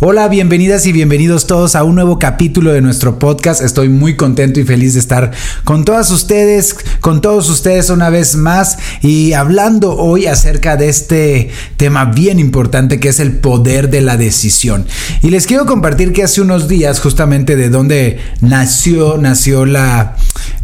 Hola, bienvenidas y bienvenidos todos a un nuevo capítulo de nuestro podcast. Estoy muy contento y feliz de estar con todas ustedes, con todos ustedes una vez más y hablando hoy acerca de este tema bien importante que es el poder de la decisión. Y les quiero compartir que hace unos días justamente de donde nació, nació la,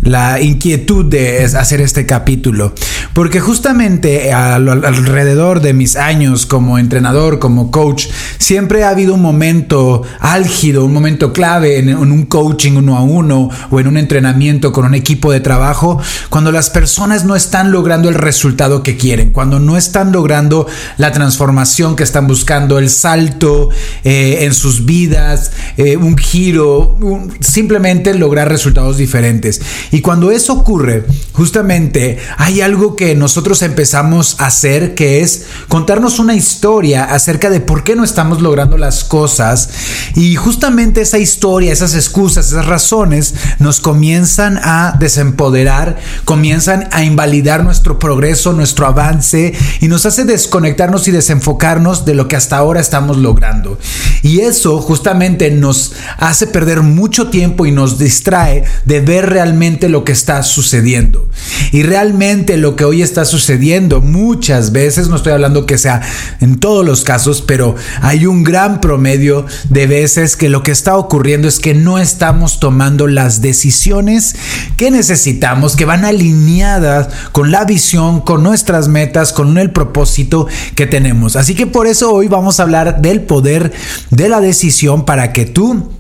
la inquietud de hacer este capítulo. Porque justamente alrededor de mis años como entrenador, como coach, siempre ha habido un momento álgido, un momento clave en, un coaching uno a uno o en un entrenamiento con un equipo de trabajo, cuando las personas no están logrando el resultado que quieren, cuando no están logrando la transformación que están buscando, el salto eh, en sus vidas, eh, un giro, simplemente lograr resultados diferentes. Y cuando eso ocurre, justamente hay algo que nosotros empezamos a hacer que es contarnos una historia acerca de por qué no estamos logrando las cosas y justamente esa historia, esas excusas, esas razones nos comienzan a desempoderar, comienzan a invalidar nuestro progreso, nuestro avance y nos hace desconectarnos y desenfocarnos de lo que hasta ahora estamos logrando. Y eso justamente nos hace perder mucho tiempo y nos distrae de ver realmente lo que está sucediendo. Y realmente lo que hoy está sucediendo muchas veces, no estoy hablando que sea en todos los casos, pero hay un gran promedio medio de veces que lo que está ocurriendo es que no estamos tomando las decisiones que necesitamos, que van alineadas con la visión, con nuestras metas, con el propósito que tenemos. Así que por eso hoy vamos a hablar del poder de la decisión para que tú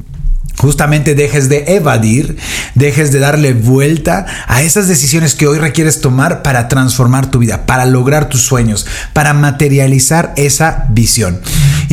justamente dejes de evadir, dejes de darle vuelta a esas decisiones que hoy requieres tomar para transformar tu vida, para lograr tus sueños, para materializar esa visión.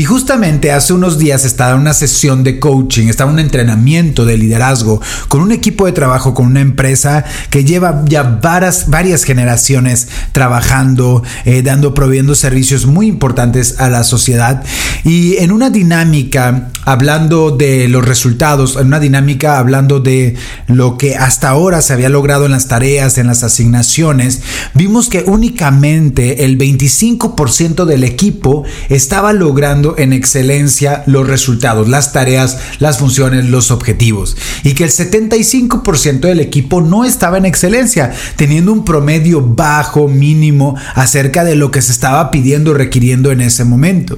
Y justamente hace unos días estaba en una sesión de coaching, estaba en un entrenamiento de liderazgo con un equipo de trabajo, con una empresa que lleva ya varias, generaciones trabajando, eh, dando, proveyendo servicios muy importantes a la sociedad. Y en una dinámica, hablando de los resultados, en una dinámica hablando de lo que hasta ahora se había logrado en las tareas, en las asignaciones, vimos que únicamente el 25% del equipo estaba logrando en excelencia los resultados, las tareas, las funciones, los objetivos. Y que el 75% del equipo no estaba en excelencia, teniendo un promedio bajo, mínimo, acerca de lo que se estaba pidiendo, requiriendo en ese momento.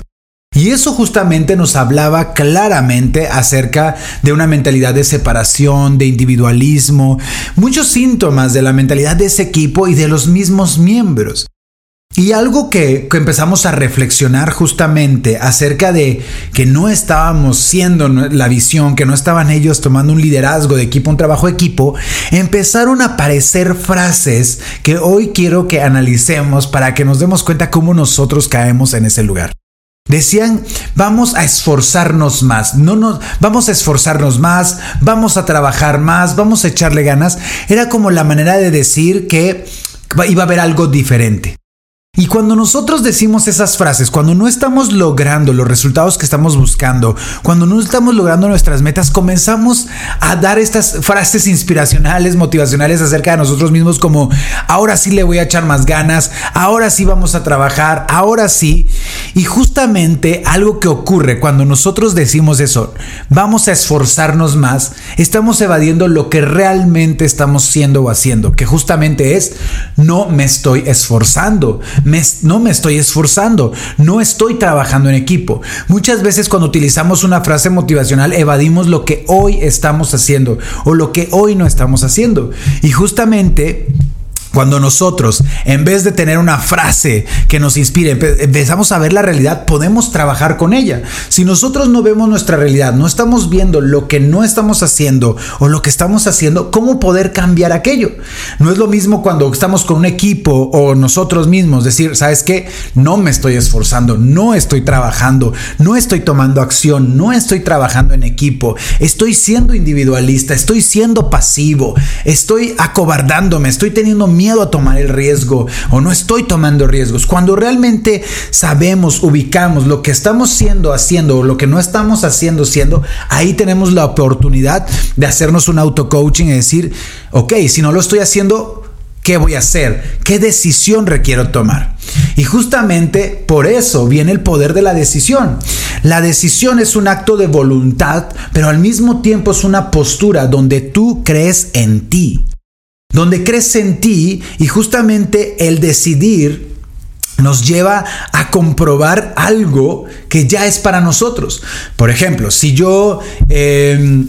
Y eso justamente nos hablaba claramente acerca de una mentalidad de separación, de individualismo, muchos síntomas de la mentalidad de ese equipo y de los mismos miembros. Y algo que, empezamos a reflexionar justamente acerca de que no estábamos siendo la visión, que no estaban ellos tomando un liderazgo de equipo, un trabajo de equipo, empezaron a aparecer frases que hoy quiero que analicemos para que nos demos cuenta cómo nosotros caemos en ese lugar. Decían, vamos a esforzarnos más, no nos, vamos a esforzarnos más, vamos a trabajar más, vamos a echarle ganas. Era como la manera de decir que iba a haber algo diferente. Y cuando nosotros decimos esas frases, cuando no estamos logrando los resultados que estamos buscando, cuando no estamos logrando nuestras metas, comenzamos a dar estas frases inspiracionales, motivacionales acerca de nosotros mismos como, ahora sí le voy a echar más ganas, ahora sí vamos a trabajar, ahora sí. Y justamente algo que ocurre cuando nosotros decimos eso, vamos a esforzarnos más, estamos evadiendo lo que realmente estamos siendo o haciendo, que justamente es, no me estoy esforzando no me estoy esforzando, no estoy trabajando en equipo. Muchas veces cuando utilizamos una frase motivacional evadimos lo que hoy estamos haciendo o lo que hoy no estamos haciendo. Y justamente Cuando nosotros, en vez de tener una frase que nos inspire, empezamos a ver la realidad, podemos trabajar con ella. Si nosotros no vemos nuestra realidad, no estamos viendo lo que no estamos haciendo o lo que estamos haciendo, ¿cómo poder cambiar aquello? No es lo mismo cuando estamos con un equipo o nosotros mismos, decir, ¿sabes qué? No me estoy esforzando, no estoy trabajando, no estoy tomando acción, no estoy trabajando en equipo, estoy siendo individualista, estoy siendo pasivo, estoy acobardándome, estoy teniendo miedo miedo a tomar el riesgo o no estoy tomando riesgos. Cuando realmente sabemos, ubicamos lo que estamos siendo, haciendo o lo que no estamos haciendo, siendo, ahí tenemos la oportunidad de hacernos un auto-coaching y decir, ok, si no lo estoy haciendo, ¿Qué voy a hacer? ¿Qué decisión requiero tomar? Y justamente por eso viene el poder de la decisión. La decisión es un acto de voluntad, pero al mismo tiempo es una postura donde tú crees en ti donde crees en ti y justamente el decidir nos lleva a comprobar algo que ya es para nosotros. Por ejemplo, si yo, em,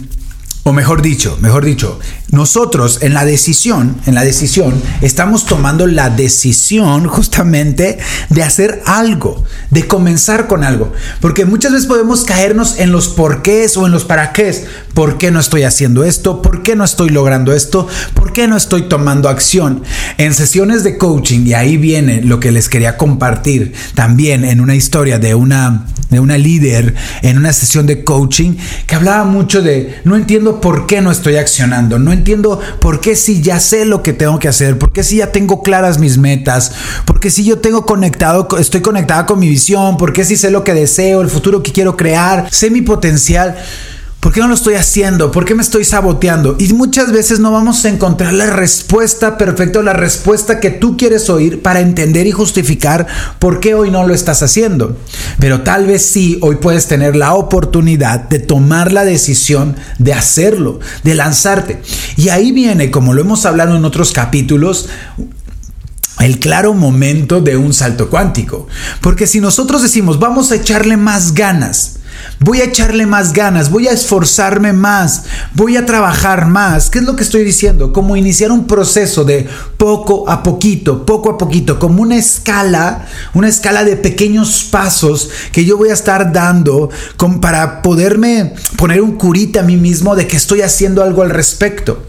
o mejor dicho, mejor dicho, nosotros en la decisión, en la decisión, estamos tomando la decisión justamente de hacer algo, de comenzar con algo. Porque muchas veces podemos caernos en los porqués o en los para qué. ¿Por qué no estoy haciendo esto? ¿Por qué no estoy logrando esto? ¿Por qué no estoy tomando acción? En sesiones de coaching, y ahí viene lo que les quería compartir también en una historia de una, de una líder, en una sesión de coaching, que hablaba mucho de, no entiendo por qué no estoy accionando, no entiendo por qué si ya sé lo que tengo que hacer, por qué si ya tengo claras mis metas, por qué si yo tengo conectado, estoy conectada con mi visión, por qué si sé lo que deseo, el futuro que quiero crear, sé mi potencial. ¿Por qué no lo estoy haciendo? ¿Por qué me estoy saboteando? Y muchas veces no vamos a encontrar la respuesta perfecta o la respuesta que tú quieres oír para entender y justificar por qué hoy no lo estás haciendo. Pero tal vez sí, hoy puedes tener la oportunidad de tomar la decisión de hacerlo, de lanzarte. Y ahí viene, como lo hemos hablado en otros capítulos, el claro momento de un salto cuántico. Porque si nosotros decimos, vamos a echarle más ganas, Voy a echarle más ganas, voy a esforzarme más, voy a trabajar más. ¿Qué es lo que estoy diciendo? Como iniciar un proceso de poco a poquito, poco a poquito, como una escala, una escala de pequeños pasos que yo voy a estar dando para poderme poner un curita a mí mismo de que estoy haciendo algo al respecto.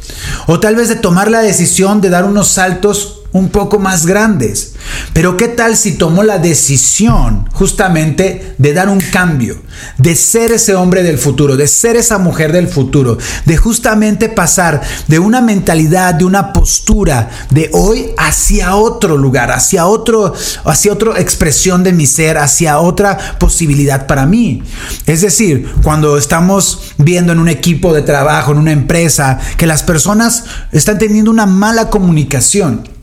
O tal vez de tomar la decisión de dar unos saltos un poco más grandes. Pero ¿qué tal si tomó la decisión justamente de dar un cambio, de ser ese hombre del futuro, de ser esa mujer del futuro, de justamente pasar de una mentalidad, de una postura de hoy hacia otro lugar, hacia otro hacia otra expresión de mi ser, hacia otra posibilidad para mí? Es decir, cuando estamos viendo en un equipo de trabajo, en una empresa, que las personas están teniendo una mala comunicación,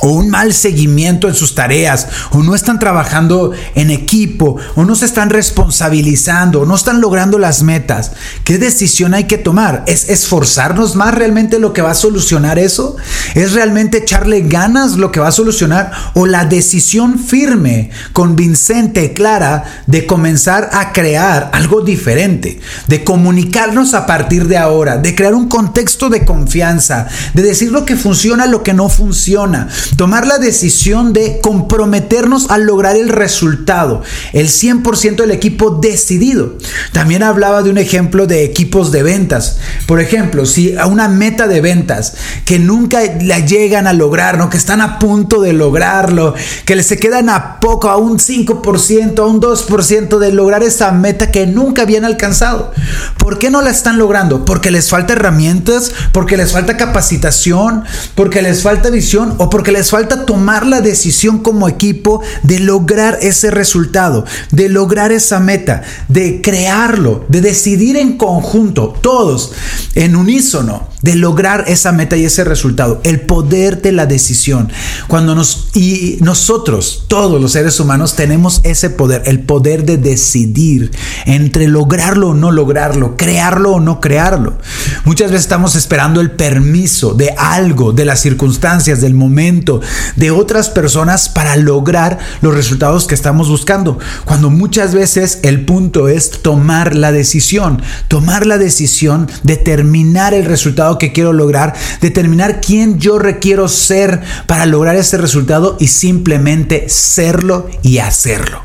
o un mal seguimiento en sus tareas, o no están trabajando en equipo, o no se están responsabilizando, o no están logrando las metas. ¿Qué decisión hay que tomar? ¿Es esforzarnos más realmente lo que va a solucionar eso? ¿Es realmente echarle ganas lo que va a solucionar? ¿O la decisión firme, convincente, clara de comenzar a crear algo diferente? De comunicarnos a partir de ahora, de crear un contexto de confianza, de decir lo que funciona, lo que no funciona tomar la decisión de comprometernos a lograr el resultado, el 100% del equipo decidido. También hablaba de un ejemplo de equipos de ventas. Por ejemplo, si a una meta de ventas que nunca la llegan a lograr, ¿no? que están a punto de lograrlo, que les se quedan a poco, a un 5%, a un 2% de lograr esa meta que nunca habían alcanzado. ¿Por qué no la están logrando? Porque les falta herramientas, porque les falta capacitación, porque les falta visión o porque les les falta tomar la decisión como equipo de lograr ese resultado, de lograr esa meta, de crearlo, de decidir en conjunto, todos en unísono de lograr esa meta y ese resultado, el poder de la decisión. Cuando nos y nosotros, todos los seres humanos tenemos ese poder, el poder de decidir entre lograrlo o no lograrlo, crearlo o no crearlo. Muchas veces estamos esperando el permiso de algo, de las circunstancias, del momento de otras personas para lograr los resultados que estamos buscando. Cuando muchas veces el punto es tomar la decisión, tomar la decisión, determinar el resultado que quiero lograr, determinar quién yo requiero ser para lograr ese resultado y simplemente serlo y hacerlo.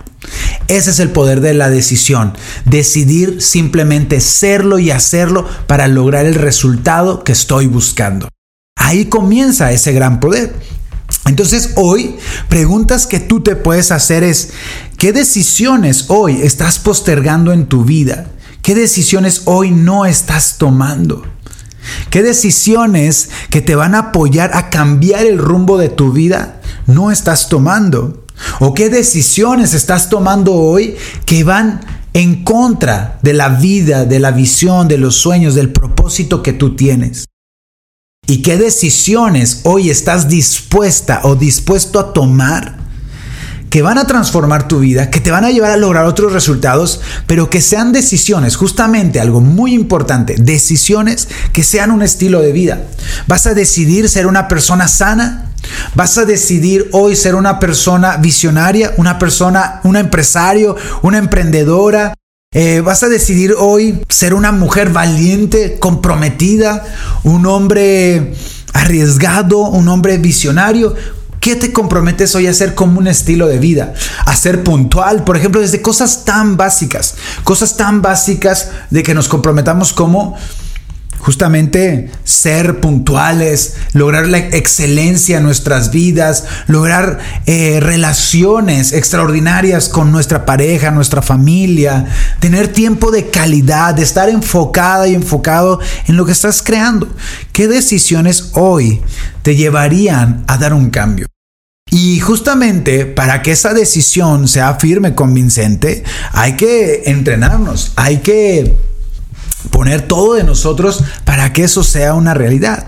Ese es el poder de la decisión. Decidir simplemente serlo y hacerlo para lograr el resultado que estoy buscando. Ahí comienza ese gran poder. Entonces hoy preguntas que tú te puedes hacer es, ¿qué decisiones hoy estás postergando en tu vida? ¿Qué decisiones hoy no estás tomando? ¿Qué decisiones que te van a apoyar a cambiar el rumbo de tu vida no estás tomando? ¿O qué decisiones estás tomando hoy que van en contra de la vida, de la visión, de los sueños, del propósito que tú tienes? ¿Y qué decisiones hoy estás dispuesta o dispuesto a tomar que van a transformar tu vida, que te van a llevar a lograr otros resultados, pero que sean decisiones, justamente algo muy importante, decisiones que sean un estilo de vida. ¿Vas a decidir ser una persona sana? Vas a decidir hoy ser una persona visionaria, una persona, un empresario, una emprendedora. Eh, vas a decidir hoy ser una mujer valiente, comprometida, un hombre arriesgado, un hombre visionario. ¿Qué te comprometes hoy a hacer como un estilo de vida? A ser puntual, por ejemplo, desde cosas tan básicas, cosas tan básicas de que nos comprometamos como justamente ser puntuales, lograr la excelencia en nuestras vidas, lograr eh, relaciones extraordinarias con nuestra pareja, nuestra familia, tener tiempo de calidad, de estar enfocada y enfocado en lo que estás creando. ¿Qué decisiones hoy te llevarían a dar un cambio? Y justamente para que esa decisión sea firme, convincente, hay que entrenarnos, hay que poner todo de nosotros para que eso sea una realidad.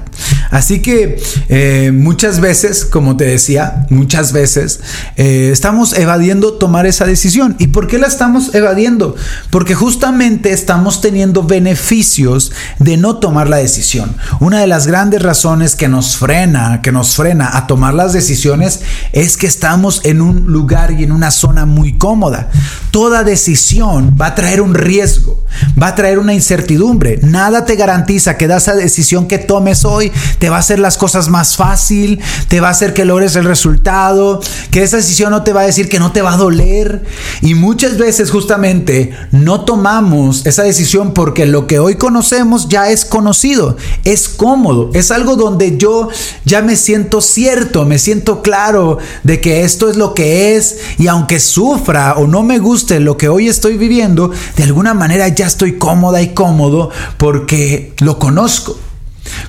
Así que eh, muchas veces, como te decía, muchas veces eh, estamos evadiendo tomar esa decisión. ¿Y por qué la estamos evadiendo? Porque justamente estamos teniendo beneficios de no tomar la decisión. Una de las grandes razones que nos frena, que nos frena a tomar las decisiones es que estamos en un lugar y en una zona muy cómoda. Toda decisión va a traer un riesgo, va a traer una incertidumbre. Nada te garantiza que da esa decisión que tomes hoy te va a hacer las cosas más fácil, te va a hacer que logres el resultado, que esa decisión no te va a decir que no te va a doler. Y muchas veces justamente no tomamos esa decisión porque lo que hoy conocemos ya es conocido, es cómodo, es algo donde yo ya me siento cierto, me siento claro de que esto es lo que es y aunque sufra o no me guste lo que hoy estoy viviendo, de alguna manera ya estoy cómoda y cómodo porque lo conozco.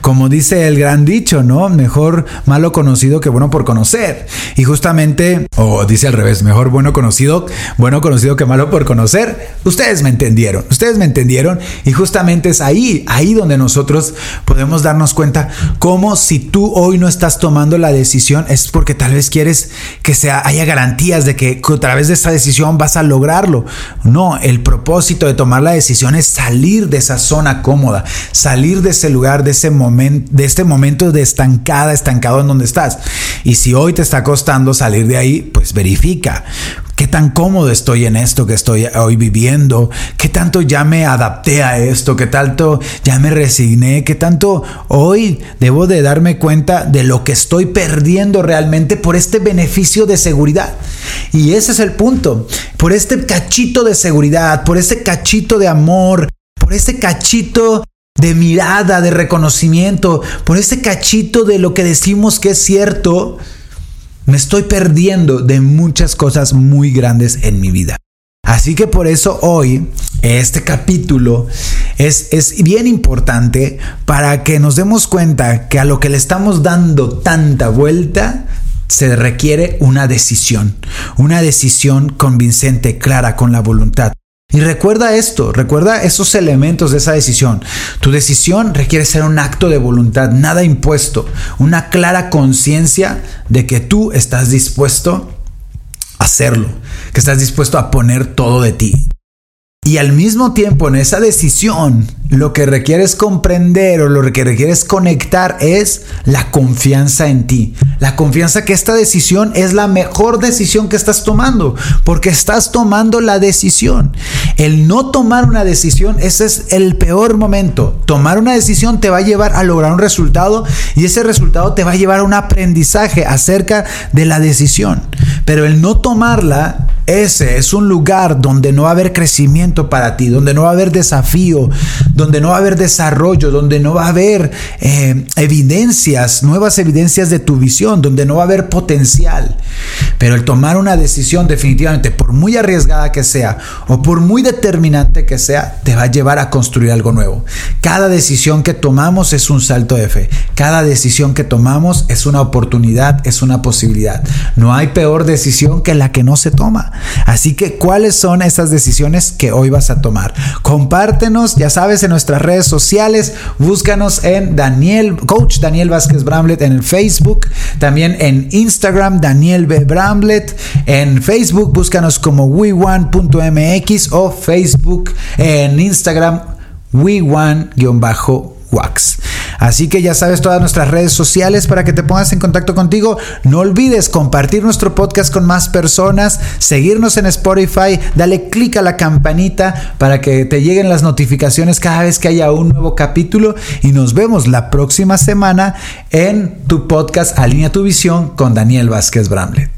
Como dice el gran dicho, ¿no? Mejor malo conocido que bueno por conocer. Y justamente, o dice al revés, mejor bueno conocido, bueno conocido que malo por conocer. Ustedes me entendieron, ustedes me entendieron. Y justamente es ahí, ahí donde nosotros podemos darnos cuenta cómo si tú hoy no estás tomando la decisión es porque tal vez quieres que sea, haya garantías de que a través de esa decisión vas a lograrlo. No, el propósito de tomar la decisión es salir de esa zona cómoda, salir de ese lugar, de ese momento, de este momento de estancada, estancado en donde estás. Y si hoy te está costando salir de ahí, pues verifica. ¿Qué tan cómodo estoy en esto que estoy hoy viviendo? ¿Qué tanto ya me adapté a esto? ¿Qué tanto ya me resigné? ¿Qué tanto hoy debo de darme cuenta de lo que estoy perdiendo realmente por este beneficio de seguridad? Y ese es el punto. Por este cachito de seguridad, por este cachito de amor, por este cachito de mirada, de reconocimiento, por ese cachito de lo que decimos que es cierto, me estoy perdiendo de muchas cosas muy grandes en mi vida. Así que por eso hoy este capítulo es, es, bien importante para que nos demos cuenta que a lo que le estamos dando tanta vuelta se requiere una decisión, una decisión convincente, clara, con la voluntad. Y recuerda esto, recuerda esos elementos de esa decisión. Tu decisión requiere ser un acto de voluntad, nada impuesto, una clara conciencia de que tú estás dispuesto a hacerlo, que estás dispuesto a poner todo de ti. Y al mismo tiempo, en esa decisión, lo que requieres comprender o lo que requieres conectar es la confianza en ti. La confianza que esta decisión es la mejor decisión que estás tomando, porque estás tomando la decisión. El no tomar una decisión, ese es el peor momento. Tomar una decisión te va a llevar a lograr un resultado y ese resultado te va a llevar a un aprendizaje acerca de la decisión. Pero el no tomarla ese es un lugar donde no va a haber crecimiento para ti, donde no va a haber desafío, donde no va a haber desarrollo, donde no va a haber eh, evidencias, nuevas evidencias de tu visión, donde no va a haber potencial. Pero el tomar una decisión definitivamente, por muy arriesgada que sea o por muy determinante que sea, te va a llevar a construir algo nuevo. Cada decisión que tomamos es un salto de fe. Cada decisión que tomamos es una oportunidad, es una posibilidad. No hay peor decisión que la que no se toma. Así que, ¿cuáles son esas decisiones que hoy vas a tomar? Compártenos, ya sabes, en nuestras redes sociales. Búscanos en Daniel, Coach Daniel Vázquez Bramlett en el Facebook. También en Instagram, Daniel B. Bramlett. En Facebook, búscanos como we1.mx o Facebook en Instagram, we1-wax. Así que ya sabes todas nuestras redes sociales para que te pongas en contacto contigo. No olvides compartir nuestro podcast con más personas, seguirnos en Spotify, dale clic a la campanita para que te lleguen las notificaciones cada vez que haya un nuevo capítulo y nos vemos la próxima semana en tu podcast Alinea tu visión con Daniel Vázquez Bramlett.